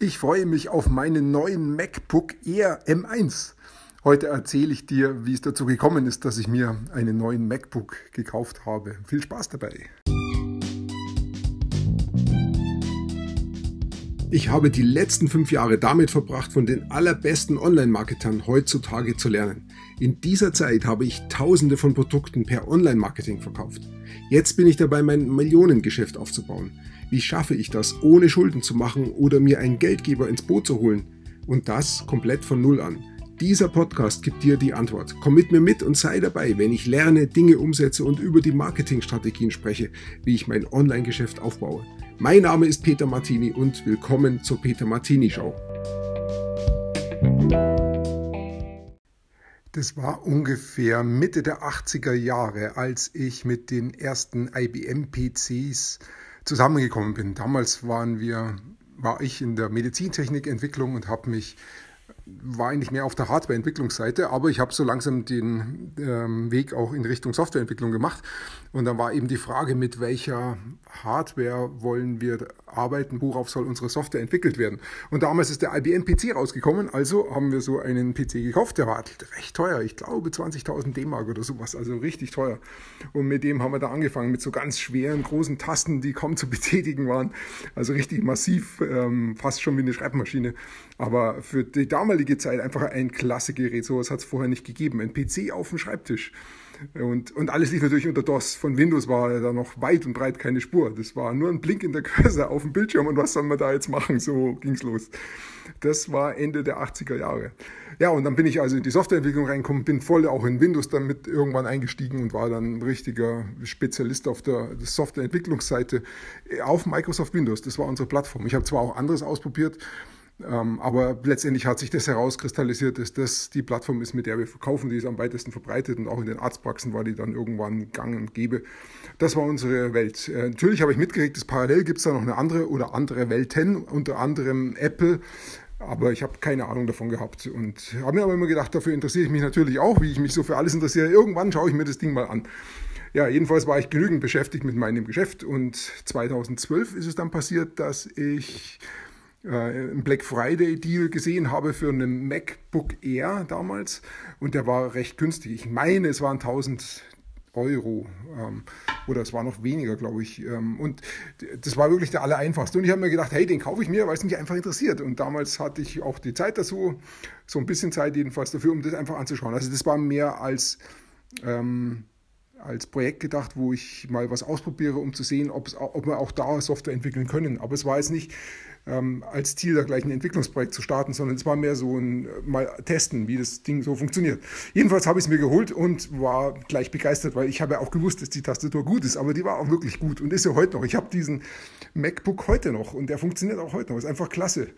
Ich freue mich auf meinen neuen MacBook Air M1. Heute erzähle ich dir, wie es dazu gekommen ist, dass ich mir einen neuen MacBook gekauft habe. Viel Spaß dabei! Ich habe die letzten fünf Jahre damit verbracht, von den allerbesten Online-Marketern heutzutage zu lernen. In dieser Zeit habe ich tausende von Produkten per Online-Marketing verkauft. Jetzt bin ich dabei, mein Millionengeschäft aufzubauen. Wie schaffe ich das, ohne Schulden zu machen oder mir einen Geldgeber ins Boot zu holen? Und das komplett von Null an. Dieser Podcast gibt dir die Antwort. Komm mit mir mit und sei dabei, wenn ich lerne, Dinge umsetze und über die Marketingstrategien spreche, wie ich mein Online-Geschäft aufbaue. Mein Name ist Peter Martini und willkommen zur Peter Martini Show. Das war ungefähr Mitte der 80er Jahre, als ich mit den ersten IBM-PCs zusammengekommen bin. Damals waren wir, war ich in der Medizintechnikentwicklung und habe mich war eigentlich mehr auf der Hardware-Entwicklungsseite, aber ich habe so langsam den ähm, Weg auch in Richtung Softwareentwicklung gemacht. Und dann war eben die Frage, mit welcher Hardware wollen wir arbeiten, worauf soll unsere Software entwickelt werden. Und damals ist der IBM PC rausgekommen, also haben wir so einen PC gekauft, der war recht teuer, ich glaube 20.000 D-Mark oder sowas, also richtig teuer. Und mit dem haben wir da angefangen, mit so ganz schweren, großen Tasten, die kaum zu betätigen waren, also richtig massiv, ähm, fast schon wie eine Schreibmaschine. Aber für die damalige Zeit einfach ein klasse Gerät, sowas hat es vorher nicht gegeben, ein PC auf dem Schreibtisch. Und, und alles lief natürlich unter DOS. Von Windows war da noch weit und breit keine Spur. Das war nur ein Blink in der Cursor auf dem Bildschirm und was soll man da jetzt machen? So ging's los. Das war Ende der 80er Jahre. Ja, und dann bin ich also in die Softwareentwicklung reingekommen, bin voll auch in Windows damit irgendwann eingestiegen und war dann ein richtiger Spezialist auf der Softwareentwicklungsseite auf Microsoft Windows. Das war unsere Plattform. Ich habe zwar auch anderes ausprobiert, aber letztendlich hat sich das herauskristallisiert, dass das die Plattform ist, mit der wir verkaufen. Die ist am weitesten verbreitet und auch in den Arztpraxen war die dann irgendwann gang und gäbe. Das war unsere Welt. Äh, natürlich habe ich mitgekriegt, dass parallel gibt es da noch eine andere oder andere Welten, unter anderem Apple. Aber ich habe keine Ahnung davon gehabt und habe mir aber immer gedacht, dafür interessiere ich mich natürlich auch, wie ich mich so für alles interessiere. Irgendwann schaue ich mir das Ding mal an. Ja, jedenfalls war ich genügend beschäftigt mit meinem Geschäft und 2012 ist es dann passiert, dass ich einen Black Friday Deal gesehen habe für einen MacBook Air damals und der war recht günstig. Ich meine, es waren 1000 Euro ähm, oder es war noch weniger, glaube ich. Ähm, und das war wirklich der allereinfachste. Und ich habe mir gedacht, hey, den kaufe ich mir, weil es mich einfach interessiert. Und damals hatte ich auch die Zeit dazu, so ein bisschen Zeit jedenfalls dafür, um das einfach anzuschauen. Also das war mehr als ähm, als Projekt gedacht, wo ich mal was ausprobiere, um zu sehen, ob, wir auch da Software entwickeln können. Aber es war jetzt nicht ähm, als Ziel, da gleich ein Entwicklungsprojekt zu starten, sondern es war mehr so ein äh, mal testen, wie das Ding so funktioniert. Jedenfalls habe ich es mir geholt und war gleich begeistert, weil ich habe ja auch gewusst, dass die Tastatur gut ist, aber die war auch wirklich gut und ist ja heute noch. Ich habe diesen MacBook heute noch und der funktioniert auch heute noch. Ist einfach klasse.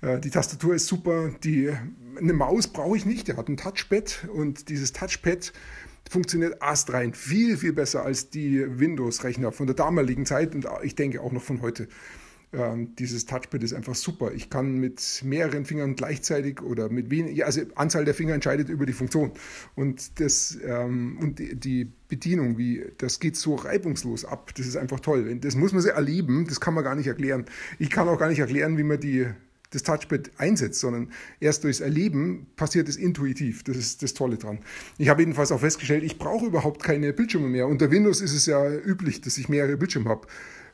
Äh, die Tastatur ist super. Die, eine Maus brauche ich nicht. Der hat ein Touchpad und dieses Touchpad funktioniert astrein viel, viel besser als die Windows-Rechner von der damaligen Zeit und ich denke auch noch von heute. Ähm, dieses Touchpad ist einfach super. Ich kann mit mehreren Fingern gleichzeitig oder mit weniger, also Anzahl der Finger entscheidet über die Funktion. Und, das, ähm, und die Bedienung, wie, das geht so reibungslos ab. Das ist einfach toll. Das muss man sehr erleben, das kann man gar nicht erklären. Ich kann auch gar nicht erklären, wie man die das Touchpad einsetzt, sondern erst durchs Erleben passiert es intuitiv. Das ist das Tolle dran. Ich habe jedenfalls auch festgestellt, ich brauche überhaupt keine Bildschirme mehr. Unter Windows ist es ja üblich, dass ich mehrere Bildschirme habe.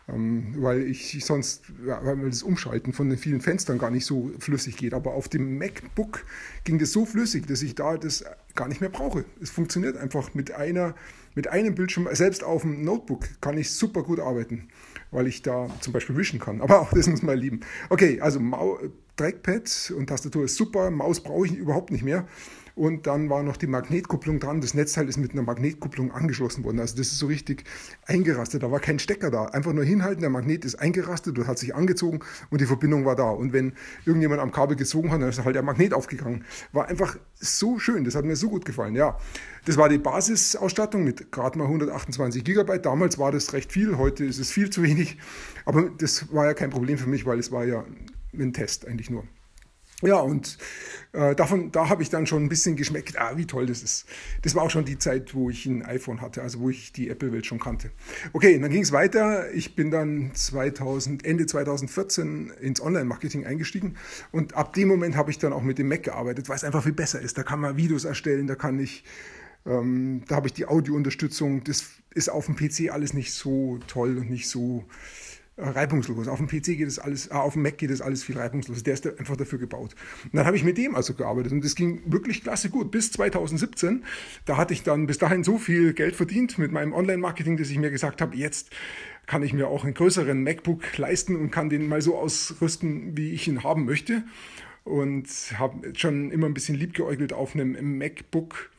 Ähm, weil ich sonst, weil das Umschalten von den vielen Fenstern gar nicht so flüssig geht. Aber auf dem MacBook ging das so flüssig, dass ich da das gar nicht mehr brauche. Es funktioniert einfach mit einer, mit einem Bildschirm. Selbst auf dem Notebook kann ich super gut arbeiten, weil ich da zum Beispiel wischen kann. Aber auch das muss man lieben. Okay, also Trackpad und Tastatur ist super. Maus brauche ich überhaupt nicht mehr. Und dann war noch die Magnetkupplung dran. Das Netzteil ist mit einer Magnetkupplung angeschlossen worden. Also das ist so richtig eingerastet. Da war kein Stecker da. Einfach nur hinhalten, der Magnet ist eingerastet und hat sich angezogen und die Verbindung war da. Und wenn irgendjemand am Kabel gezogen hat, dann ist halt der Magnet aufgegangen. War einfach so schön. Das hat mir so gut gefallen. Ja, das war die Basisausstattung mit gerade mal 128 Gigabyte. Damals war das recht viel. Heute ist es viel zu wenig. Aber das war ja kein Problem für mich, weil es war ja ein Test eigentlich nur. Ja, und äh, davon, da habe ich dann schon ein bisschen geschmeckt, ah, wie toll das ist. Das war auch schon die Zeit, wo ich ein iPhone hatte, also wo ich die Apple-Welt schon kannte. Okay, dann ging es weiter. Ich bin dann 2000, Ende 2014 ins Online-Marketing eingestiegen und ab dem Moment habe ich dann auch mit dem Mac gearbeitet, weil es einfach viel besser ist. Da kann man Videos erstellen, da kann ich, ähm, da habe ich die Audio-Unterstützung. Das ist auf dem PC alles nicht so toll und nicht so reibungslos. Auf dem PC geht es alles, äh, auf dem Mac geht es alles viel reibungslos. Der ist einfach dafür gebaut. Und dann habe ich mit dem also gearbeitet und das ging wirklich klasse gut. Bis 2017, da hatte ich dann bis dahin so viel Geld verdient mit meinem Online-Marketing, dass ich mir gesagt habe, jetzt kann ich mir auch einen größeren MacBook leisten und kann den mal so ausrüsten, wie ich ihn haben möchte. Und habe schon immer ein bisschen liebgeäugelt auf einem MacBook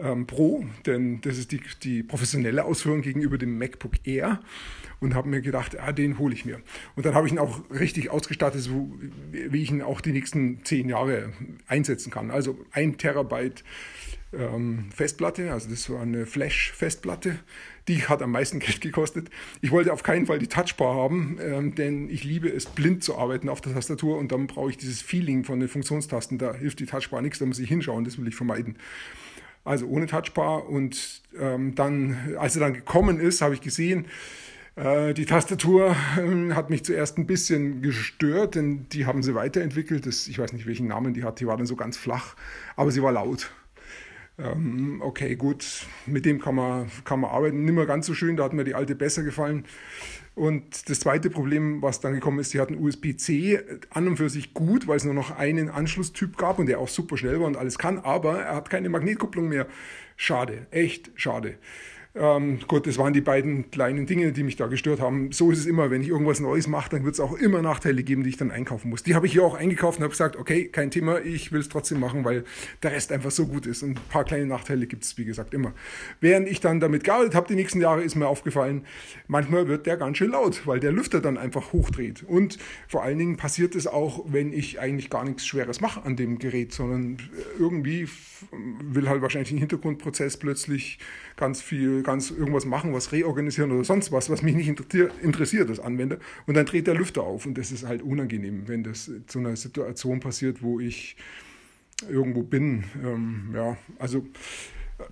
ähm, Pro, denn das ist die, die professionelle Ausführung gegenüber dem MacBook Air und habe mir gedacht, ah, den hole ich mir. Und dann habe ich ihn auch richtig ausgestattet, so wie ich ihn auch die nächsten zehn Jahre einsetzen kann. Also ein Terabyte ähm, Festplatte, also das war eine Flash-Festplatte, die hat am meisten Geld gekostet. Ich wollte auf keinen Fall die Touchbar haben, ähm, denn ich liebe es, blind zu arbeiten auf der Tastatur und dann brauche ich dieses Feeling von den Funktionstasten. Da hilft die Touchbar nichts, da muss ich hinschauen, das will ich vermeiden also ohne Touchbar. Und ähm, dann, als er dann gekommen ist, habe ich gesehen, die Tastatur äh, hat mich zuerst ein bisschen gestört, denn die haben sie weiterentwickelt. Das, ich weiß nicht, welchen Namen die hat, die war dann so ganz flach, aber sie war laut. Ähm, okay, gut, mit dem kann man, kann man arbeiten. Nicht mehr ganz so schön, da hat mir die alte besser gefallen. Und das zweite Problem, was dann gekommen ist, sie hatten USB-C an und für sich gut, weil es nur noch einen Anschlusstyp gab und der auch super schnell war und alles kann, aber er hat keine Magnetkupplung mehr. Schade, echt schade. Ähm, gut, das waren die beiden kleinen Dinge, die mich da gestört haben. So ist es immer, wenn ich irgendwas Neues mache, dann wird es auch immer Nachteile geben, die ich dann einkaufen muss. Die habe ich hier auch eingekauft und habe gesagt, okay, kein Thema, ich will es trotzdem machen, weil der Rest einfach so gut ist. Und ein paar kleine Nachteile gibt es, wie gesagt, immer. Während ich dann damit gearbeitet habe, die nächsten Jahre, ist mir aufgefallen, manchmal wird der ganz schön laut, weil der Lüfter dann einfach hochdreht. Und vor allen Dingen passiert es auch, wenn ich eigentlich gar nichts Schweres mache an dem Gerät, sondern irgendwie will halt wahrscheinlich ein Hintergrundprozess plötzlich ganz viel, ganz irgendwas machen, was reorganisieren oder sonst was, was mich nicht interessiert als Anwender. Und dann dreht der Lüfter auf und das ist halt unangenehm, wenn das zu einer Situation passiert, wo ich irgendwo bin. Ähm, ja, also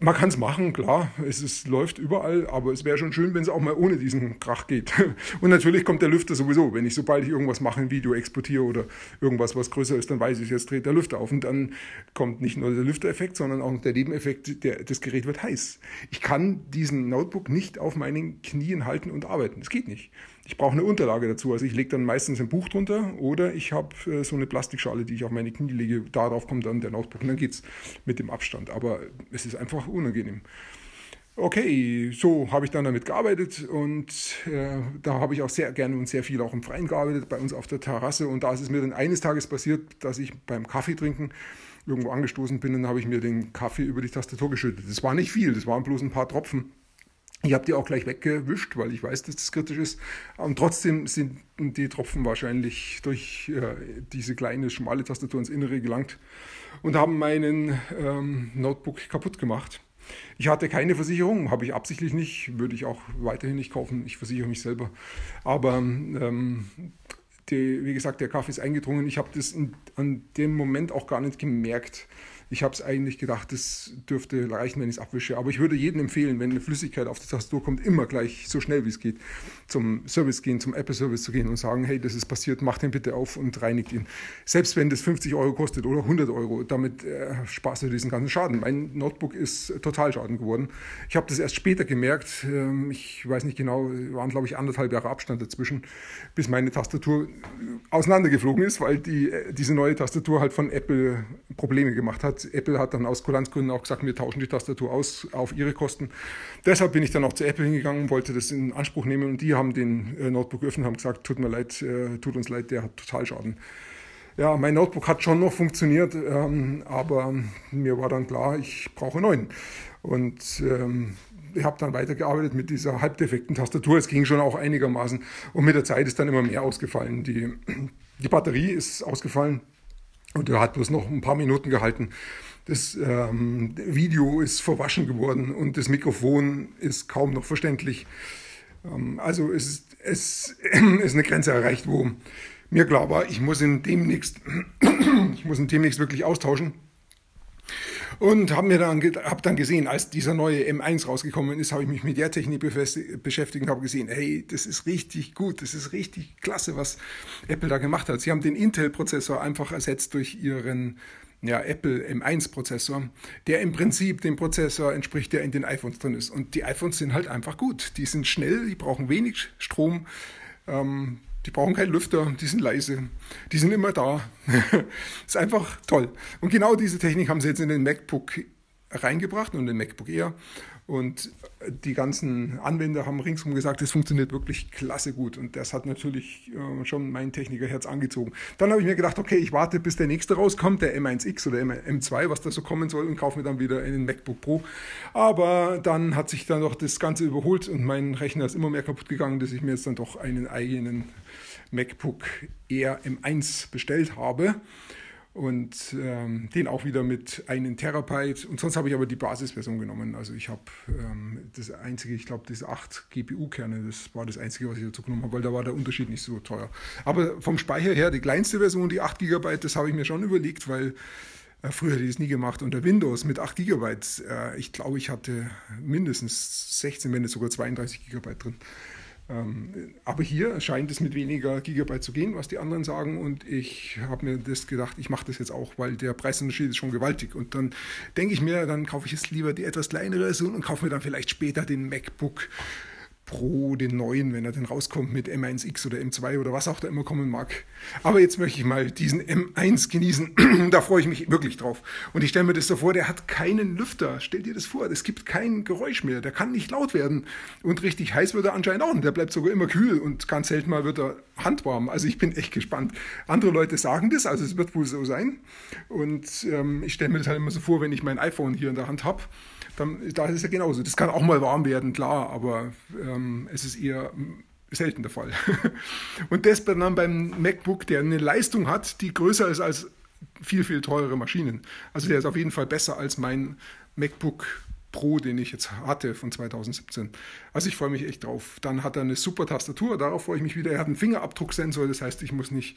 man kann es machen, klar, es ist, läuft überall, aber es wäre schon schön, wenn es auch mal ohne diesen Krach geht. Und natürlich kommt der Lüfter sowieso. Wenn ich, sobald ich irgendwas mache, ein Video exportiere oder irgendwas, was größer ist, dann weiß ich, jetzt dreht der Lüfter auf. Und dann kommt nicht nur der Lüftereffekt, sondern auch der Nebeneffekt, der, das Gerät wird heiß. Ich kann diesen Notebook nicht auf meinen Knien halten und arbeiten. Das geht nicht. Ich brauche eine Unterlage dazu. Also ich lege dann meistens ein Buch drunter oder ich habe äh, so eine Plastikschale, die ich auf meine Knie lege. Darauf kommt dann der Notebook und dann geht es mit dem Abstand. Aber es ist einfach unangenehm. Okay, so habe ich dann damit gearbeitet und äh, da habe ich auch sehr gerne und sehr viel auch im Freien gearbeitet, bei uns auf der Terrasse. Und da ist es mir dann eines Tages passiert, dass ich beim Kaffee trinken irgendwo angestoßen bin und habe ich mir den Kaffee über die Tastatur geschüttet. Das war nicht viel, das waren bloß ein paar Tropfen. Ich habe die auch gleich weggewischt, weil ich weiß, dass das kritisch ist. Und trotzdem sind die Tropfen wahrscheinlich durch äh, diese kleine, schmale Tastatur ins Innere gelangt und haben meinen ähm, Notebook kaputt gemacht. Ich hatte keine Versicherung, habe ich absichtlich nicht, würde ich auch weiterhin nicht kaufen. Ich versichere mich selber. Aber ähm, die, wie gesagt, der Kaffee ist eingedrungen. Ich habe das in, an dem Moment auch gar nicht gemerkt. Ich habe es eigentlich gedacht, das dürfte reichen, wenn ich es abwische. Aber ich würde jedem empfehlen, wenn eine Flüssigkeit auf die Tastatur kommt, immer gleich so schnell wie es geht zum Service gehen, zum Apple-Service zu gehen und sagen, hey, das ist passiert, mach den bitte auf und reinigt ihn. Selbst wenn das 50 Euro kostet oder 100 Euro, damit äh, sparst du diesen ganzen Schaden. Mein Notebook ist total Schaden geworden. Ich habe das erst später gemerkt. Ähm, ich weiß nicht genau, waren glaube ich anderthalb Jahre Abstand dazwischen, bis meine Tastatur auseinandergeflogen ist, weil die, äh, diese neue Tastatur halt von Apple Probleme gemacht hat. Apple hat dann aus Kulanzgründen auch gesagt, wir tauschen die Tastatur aus auf ihre Kosten. Deshalb bin ich dann auch zu Apple hingegangen, wollte das in Anspruch nehmen und die haben den äh, Notebook geöffnet und haben gesagt, tut mir leid, äh, tut uns leid, der hat total Schaden. Ja, mein Notebook hat schon noch funktioniert, ähm, aber mir war dann klar, ich brauche einen neuen. Und ähm, ich habe dann weitergearbeitet mit dieser halbdefekten Tastatur. Es ging schon auch einigermaßen. Und mit der Zeit ist dann immer mehr ausgefallen. Die, die Batterie ist ausgefallen und er hat bloß noch ein paar Minuten gehalten. Das ähm, Video ist verwaschen geworden und das Mikrofon ist kaum noch verständlich. Ähm, also es ist, es ist eine Grenze erreicht, wo mir klar war, ich muss ihn demnächst Ich muss ihn demnächst wirklich austauschen. Und habe mir dann, hab dann gesehen, als dieser neue M1 rausgekommen ist, habe ich mich mit der Technik beschäftigt und habe gesehen, hey, das ist richtig gut, das ist richtig klasse, was Apple da gemacht hat. Sie haben den Intel-Prozessor einfach ersetzt durch ihren ja, Apple M1-Prozessor, der im Prinzip dem Prozessor entspricht, der in den iPhones drin ist. Und die iPhones sind halt einfach gut. Die sind schnell, die brauchen wenig Strom. Ähm, die brauchen keinen Lüfter, die sind leise, die sind immer da. ist einfach toll. Und genau diese Technik haben sie jetzt in den MacBook reingebracht und den MacBook Air. Und die ganzen Anwender haben ringsum gesagt, es funktioniert wirklich klasse gut. Und das hat natürlich äh, schon mein Technikerherz angezogen. Dann habe ich mir gedacht, okay, ich warte, bis der nächste rauskommt, der M1X oder M2, was da so kommen soll, und kaufe mir dann wieder einen MacBook Pro. Aber dann hat sich dann doch das Ganze überholt und mein Rechner ist immer mehr kaputt gegangen, dass ich mir jetzt dann doch einen eigenen MacBook Air M1 bestellt habe und ähm, den auch wieder mit einem Terabyte. Und sonst habe ich aber die Basisversion genommen. Also ich habe ähm, das einzige, ich glaube, diese 8 GPU-Kerne, das war das einzige, was ich dazu genommen habe, weil da war der Unterschied nicht so teuer. Aber vom Speicher her, die kleinste Version, die 8 GB, das habe ich mir schon überlegt, weil äh, früher hätte ich das nie gemacht. Unter Windows mit 8 GB, äh, ich glaube, ich hatte mindestens 16, wenn nicht sogar 32 GB drin. Ähm, aber hier scheint es mit weniger Gigabyte zu gehen, was die anderen sagen. Und ich habe mir das gedacht, ich mache das jetzt auch, weil der Preisunterschied ist schon gewaltig. Und dann denke ich mir, dann kaufe ich jetzt lieber die etwas kleinere Version und kaufe mir dann vielleicht später den MacBook Pro, den neuen, wenn er denn rauskommt mit M1X oder M2 oder was auch da immer kommen mag. Aber jetzt möchte ich mal diesen M1 genießen. da freue ich mich wirklich drauf. Und ich stelle mir das so vor, der hat keinen Lüfter. Stell dir das vor, es gibt kein Geräusch mehr. Der kann nicht laut werden. Und richtig heiß wird er anscheinend auch. Und der bleibt sogar immer kühl und ganz selten mal wird er handwarm. Also ich bin echt gespannt. Andere Leute sagen das, also es wird wohl so sein. Und ähm, ich stelle mir das halt immer so vor, wenn ich mein iPhone hier in der Hand habe dann, da ist es ja genauso. Das kann auch mal warm werden, klar, aber ähm, es ist eher selten der Fall. Und das dann beim MacBook, der eine Leistung hat, die größer ist als viel, viel teurere Maschinen. Also der ist auf jeden Fall besser als mein MacBook Pro, den ich jetzt hatte von 2017. Also ich freue mich echt drauf. Dann hat er eine super Tastatur, darauf freue ich mich wieder. Er hat einen Fingerabdrucksensor, das heißt, ich muss nicht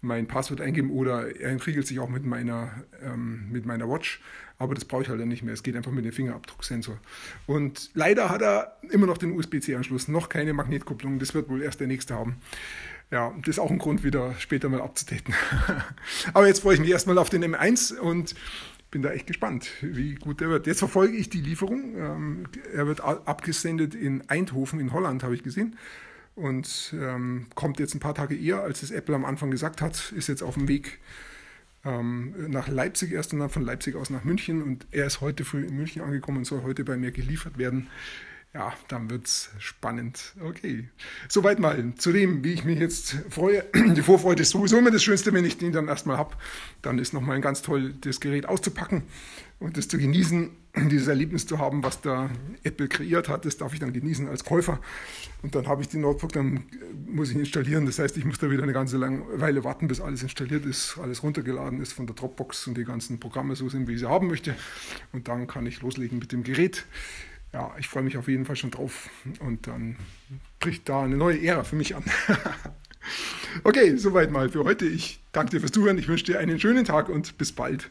mein Passwort eingeben oder er entriegelt sich auch mit meiner, ähm, mit meiner Watch. Aber das brauche ich halt nicht mehr. Es geht einfach mit dem Fingerabdrucksensor. Und leider hat er immer noch den USB-C-Anschluss, noch keine Magnetkupplung. Das wird wohl erst der nächste haben. Ja, das ist auch ein Grund, wieder später mal abzudaten. Aber jetzt freue ich mich erstmal auf den M1 und bin da echt gespannt, wie gut der wird. Jetzt verfolge ich die Lieferung. Ähm, er wird abgesendet in Eindhoven in Holland, habe ich gesehen und ähm, kommt jetzt ein paar Tage eher, als es Apple am Anfang gesagt hat, ist jetzt auf dem Weg ähm, nach Leipzig erst und dann von Leipzig aus nach München und er ist heute früh in München angekommen und soll heute bei mir geliefert werden. Ja, dann wird es spannend. Okay. Soweit mal zu dem, wie ich mich jetzt freue. Die Vorfreude ist sowieso immer das Schönste, wenn ich den dann erstmal habe. Dann ist nochmal ein ganz toll, das Gerät auszupacken und das zu genießen, dieses Erlebnis zu haben, was da Apple kreiert hat. Das darf ich dann genießen als Käufer. Und dann habe ich den Notebook, dann muss ich installieren. Das heißt, ich muss da wieder eine ganze lange Weile warten, bis alles installiert ist, alles runtergeladen ist von der Dropbox und die ganzen Programme so sind, wie ich sie haben möchte. Und dann kann ich loslegen mit dem Gerät ja, ich freue mich auf jeden Fall schon drauf. Und dann bricht da eine neue Ära für mich an. okay, soweit mal für heute. Ich danke dir fürs Zuhören. Ich wünsche dir einen schönen Tag und bis bald.